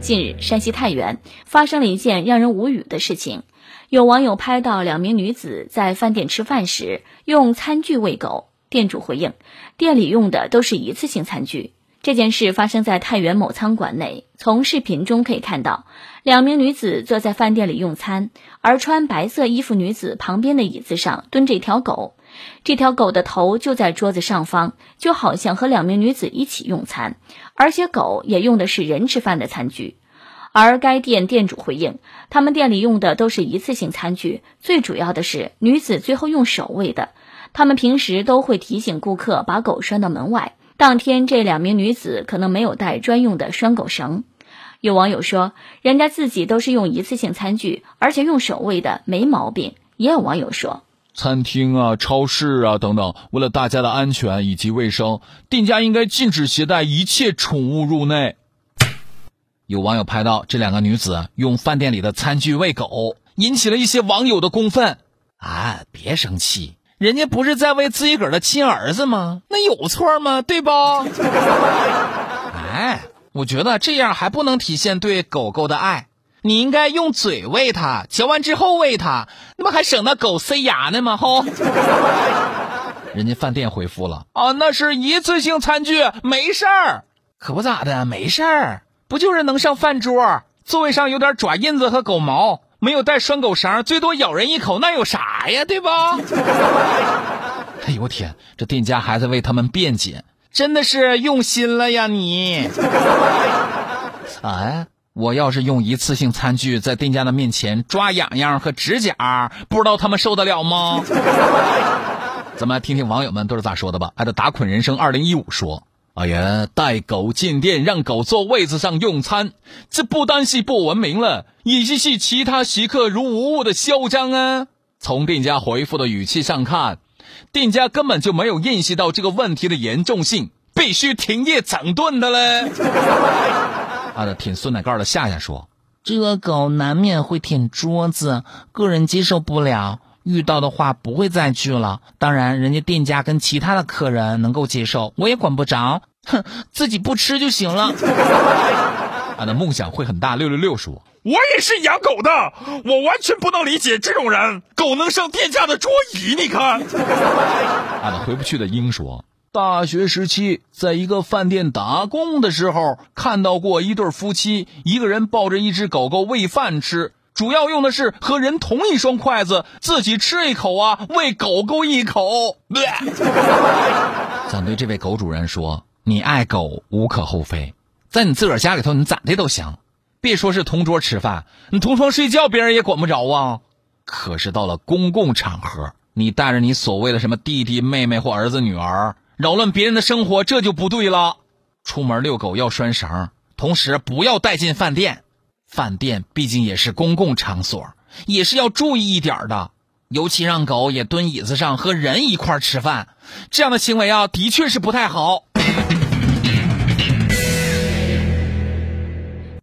近日，山西太原发生了一件让人无语的事情。有网友拍到两名女子在饭店吃饭时用餐具喂狗，店主回应，店里用的都是一次性餐具。这件事发生在太原某餐馆内。从视频中可以看到，两名女子坐在饭店里用餐，而穿白色衣服女子旁边的椅子上蹲着一条狗，这条狗的头就在桌子上方，就好像和两名女子一起用餐，而且狗也用的是人吃饭的餐具。而该店店主回应，他们店里用的都是一次性餐具，最主要的是女子最后用手喂的，他们平时都会提醒顾客把狗拴到门外。当天，这两名女子可能没有带专用的拴狗绳。有网友说，人家自己都是用一次性餐具，而且用手喂的，没毛病。也有网友说，餐厅啊、超市啊等等，为了大家的安全以及卫生，店家应该禁止携带一切宠物入内。有网友拍到这两个女子用饭店里的餐具喂狗，引起了一些网友的公愤。啊，别生气。人家不是在喂自己个儿的亲儿子吗？那有错吗？对不？哎，我觉得这样还不能体现对狗狗的爱。你应该用嘴喂它，嚼完之后喂它，那不还省得狗塞牙呢吗？吼！人家饭店回复了啊，那是一次性餐具，没事儿。可不咋的，没事儿，不就是能上饭桌，座位上有点爪印子和狗毛。没有带拴狗绳，最多咬人一口，那有啥呀？对吧？哎呦我天，这店家还在为他们辩解，真的是用心了呀你！哎，我要是用一次性餐具在店家的面前抓痒痒和指甲，不知道他们受得了吗？咱们来听听网友们都是咋说的吧。爱的打捆人生二零一五说。哎呀，带狗进店，让狗坐位子上用餐，这不单是不文明了，也是是其他食客如无物的嚣张啊！从店家回复的语气上看，店家根本就没有意识到这个问题的严重性，必须停业整顿的嘞。啊，的舔酸奶盖的夏夏说：“这个狗难免会舔桌子，个人接受不了。”遇到的话不会再去了。当然，人家店家跟其他的客人能够接受，我也管不着。哼，自己不吃就行了。俺的梦想会很大。六六六说，我也是养狗的，我完全不能理解这种人。狗能上店家的桌椅？你看。俺的回不去的鹰说，大学时期在一个饭店打工的时候，看到过一对夫妻，一个人抱着一只狗狗喂饭吃。主要用的是和人同一双筷子，自己吃一口啊，喂狗狗一口。想对这位狗主人说：你爱狗无可厚非，在你自个儿家里头，你咋的都行。别说是同桌吃饭，你同床睡觉，别人也管不着啊。可是到了公共场合，你带着你所谓的什么弟弟妹妹或儿子女儿，扰乱别人的生活，这就不对了。出门遛狗要拴绳，同时不要带进饭店。饭店毕竟也是公共场所，也是要注意一点的。尤其让狗也蹲椅子上和人一块吃饭，这样的行为啊，的确是不太好。